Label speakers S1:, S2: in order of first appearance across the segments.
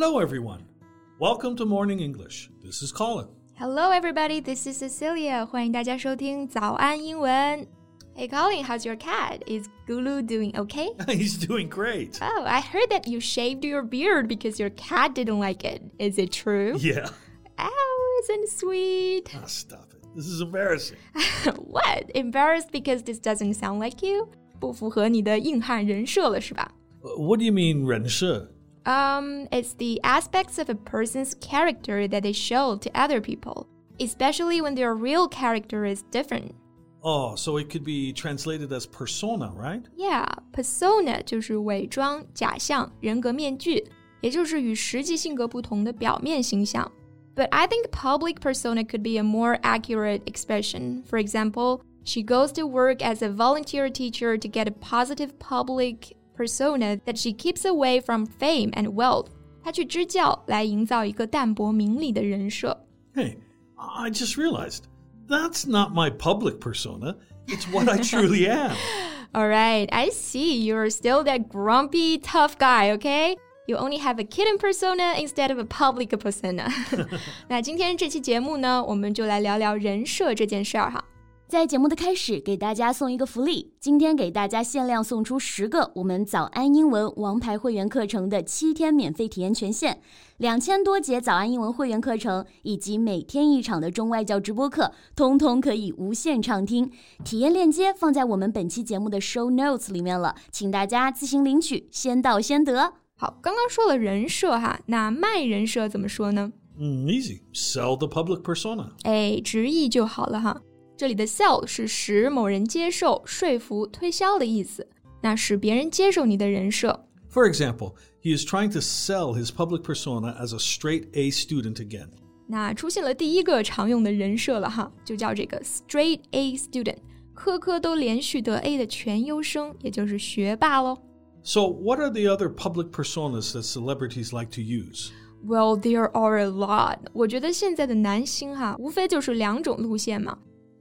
S1: Hello, everyone. Welcome to Morning English. This is Colin.
S2: Hello, everybody. This is Cecilia. 欢迎大家收听早安英文。Hey, Colin, how's your cat? Is Gulu doing okay?
S1: He's doing great.
S2: Oh, I heard that you shaved your beard because your cat didn't like it. Is it true?
S1: Yeah.
S2: Oh, isn't it sweet?
S1: Ah, stop it. This is embarrassing.
S2: what? Embarrassed because this doesn't sound like you? 不符合你的硬汉人设了是吧？
S1: Uh, What do you mean, 人设?
S2: Um, it's the aspects of a person's character that they show to other people, especially when their real character is different.
S1: Oh, so it could be translated as persona, right?
S2: Yeah, persona 就是伪装、假象、人格面具，也就是与实际性格不同的表面形象。But I think public persona could be a more accurate expression. For example, she goes to work as a volunteer teacher to get a positive public persona that she keeps away from fame and wealth. 她去支教来营造一个淡泊名利的人设。
S1: Hey, I just realized that's not my public persona. It's what I truly am.
S2: All right, I see. You're still that grumpy, tough guy, okay? You only have a kitten persona instead of a public persona. 那今天这期节目呢，我们就来聊聊人设这件事儿哈。
S3: 在节目的开始，给大家送一个福利，今天给大家限量送出十个我们早安英文王牌会员课程的七天免费体验权限，两千多节早安英文会员课程以及每天一场的中外教直播课，通通可以无限畅听。体验链接放在我们本期节目的 show notes 里面了，请大家自行领取，先到先得。
S2: 好，刚刚说了人设哈，那卖人设怎么说呢
S1: ？Mm, easy. Sell the public persona.
S2: 哎，直译就好了哈。这里的 sell 是使某人接受、说服、推销的意思。那使别人接受你的人设，
S1: For example, he is trying to sell his public persona as a straight A student again.
S2: 那出现了第一个常用的人设了哈，就叫这个 straight A student，科科都连续得 A 的全优生，也就是学霸喽。
S1: So, what are the other public personas that celebrities like to use?
S2: Well, there are a lot。我觉得现在的男星哈，无非就是两种路线嘛，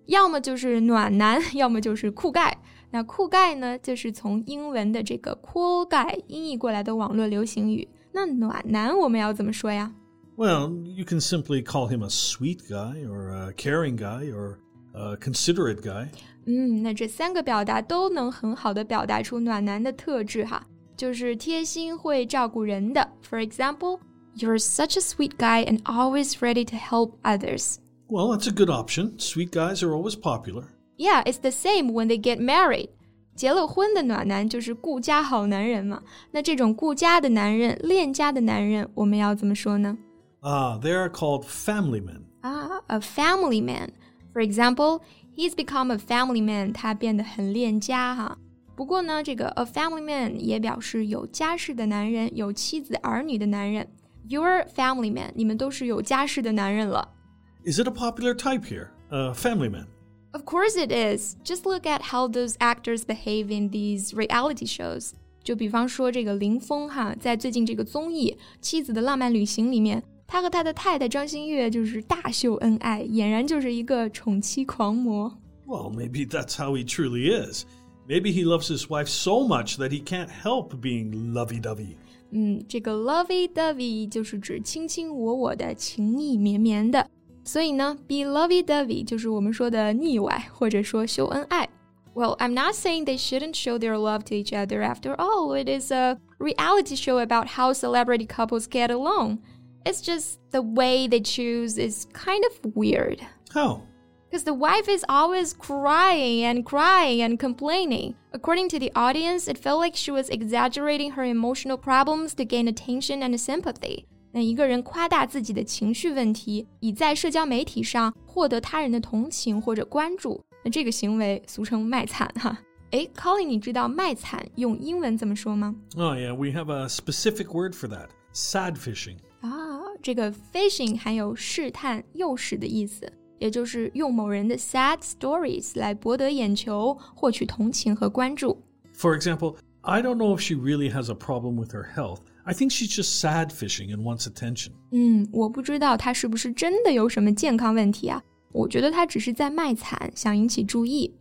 S2: 要么就是暖男，要么就是酷盖。那酷盖呢，就是从英文的这个 cool guy 音译过来的网络流行语。那暖男我们要怎么说呀？
S1: Well, you can simply call him a sweet guy or a caring guy or a considerate guy.
S2: 嗯，那这三个表达都能很好的表达出暖男的特质哈，就是贴心会照顾人的。For example, you're such a sweet guy and always ready to help others.
S1: Well, that's a good option. Sweet guys are always popular.
S2: Yeah, it's the same when they get married. 结了婚的暖男就是顾家好男人嘛。那这种顾家的男人、恋家的男人，我们要怎么说呢？
S1: Ah, they are called family men.
S2: 啊，a family man. For example, he's become a family man. 他变得很恋家哈。不过呢，这个 a family man 也表示有家室的男人，有妻子儿女的男人。You're family man，你们都是有家室的男人了。
S1: Is it a popular type here? A family man.
S2: Of course it is. Just look at how those actors behave in these reality shows. 就比方说这个林峰哈，在最近这个综艺《妻子的浪漫旅行》里面，他和他的太太张馨月就是大秀恩爱，俨然就是一个宠妻狂魔。
S1: Well, maybe that's how he truly is. Maybe he loves his wife so much that he can't help being lovey dovey.
S2: 嗯，这个 lovey-dovey 就是指卿卿我我的、情意绵绵的。 所以呢，be lovey-dovey 就是我们说的腻歪，或者说秀恩爱。Well, I'm not saying they shouldn't show their love to each other. After all, it is a reality show about how celebrity couples get along. It's just the way they choose is kind of weird.
S1: How?
S2: Because the wife is always crying and crying and complaining. According to the audience, it felt like she was exaggerating her emotional problems to gain attention and sympathy. 那一个人夸大自己的情绪问题，以在社交媒体上获得他人的同情或者关注，那这个行为俗称卖惨哈。诶 c o l i n 你知道卖惨用英文怎么说吗？
S1: Oh, yeah, we have a specific word for that sad fishing.
S2: 啊，这个 fishing 含有试探、诱使的意思，也就是用某人的 sad stories 来博得眼球，获取同情和关注。
S1: For example, I don't know if she really has a problem with her health. I think she's just sad fishing and wants attention.
S2: 嗯，我不知道他是不是真的有什么健康问题啊？我觉得他只是在卖惨，想引起注意。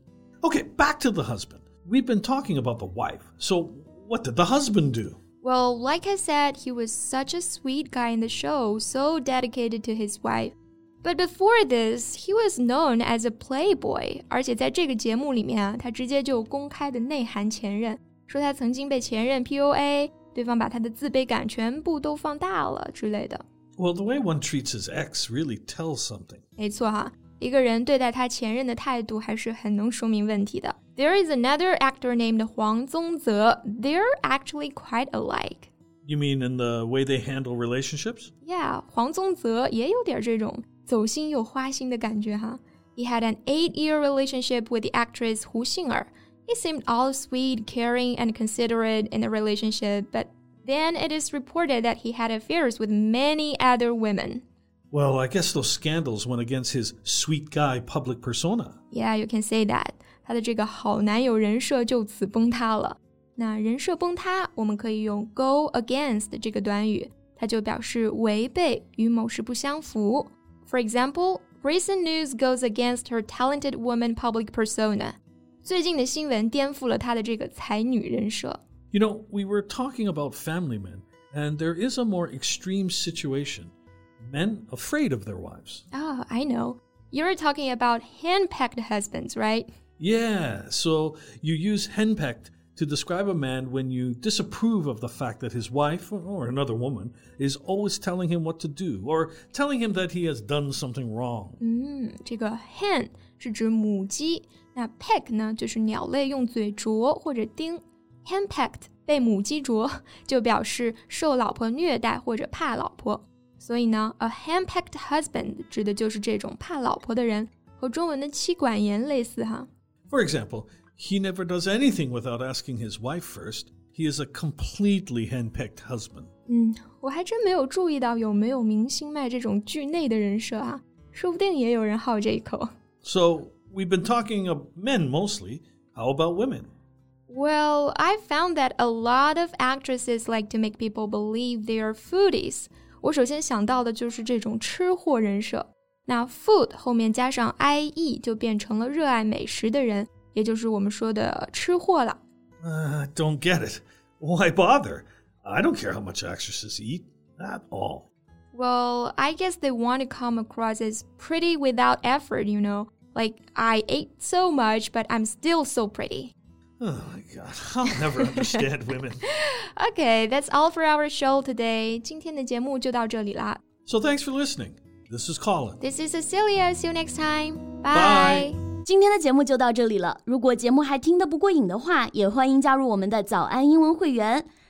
S1: Okay, back to the husband. We've been talking about the wife. So, what did the husband do?
S2: Well, like I said, he was such a sweet guy in the show, so dedicated to his wife. But before this, he was known as a playboy，而且在这个节目里面啊，他直接就公开的内涵前任，说他曾经被前任 PUA， 对方把他的自卑感全部都放大了之类的。
S1: Well, the way one treats his ex really tells something.
S2: 没错哈，一个人对待他前任的态度还是很能说明问题的。There is another actor named Huang Zongze. They're actually quite alike.
S1: You mean in the way they handle relationships?
S2: Yeah, 黄宗泽也有点这种走心又花心的感觉哈。He had an eight-year relationship with the actress Hu Xing'er. He seemed all sweet, caring, and considerate in the relationship, but then it is reported that he had affairs with many other women.
S1: Well, I guess those scandals went against his sweet guy public persona.
S2: Yeah, you can say that. 他的这个好男友人设就此崩塌了。那人设崩塌，我们可以用 go against 这个短语，它就表示违背，与某事不相符。For example, recent news goes against her talented woman public persona. 最近的新闻颠覆了她的这个才女人设。
S1: You know, we were talking about family men, and there is a more extreme situation men afraid of their wives.
S2: Oh, I know. You're talking about henpecked husbands, right?
S1: Yeah, so you use henpecked to describe a man when you disapprove of the fact that his wife or another woman is always telling him what to do or telling him that he has done something wrong.
S2: 嗯，这个 hen 是指母鸡，那 peck 呢就是鸟类用嘴啄或者叮。henpecked 被母鸡啄，就表示受老婆虐待或者怕老婆。所以呢，a henpecked husband 指的就是这种怕老婆的人，和中文的妻管严类似哈。
S1: For example, he never does anything without asking his wife first. He is a completely henpecked husband.
S2: 嗯，我还真没有注意到有没有明星卖这种剧内的人设啊，说不定也有人好这一口。
S1: So we've been talking of men mostly. How about women?
S2: Well, I found that a lot of actresses like to make people believe they are foodies. 我首先想到的就是这种吃货人设。那 food 后面加上 ie 就变成了热爱美食的人，也就是我们说的吃货了。
S1: Uh, don't get it. Why bother? I don't care how much actresses eat at all.
S2: Well, I guess they want to come across as pretty without effort, you know. Like, I ate so much, but I'm still so pretty.
S1: Oh my god, I'll never understand women.
S2: Okay, that's all for our show today. 今天的节目就到这里啦。
S1: So thanks for listening. This is Colin.
S2: This is Cecilia. See you next time.
S1: Bye.
S3: 今天的节目就到这里了。如果节目还听得不过瘾的话，也欢迎加入我们的早安英文会员。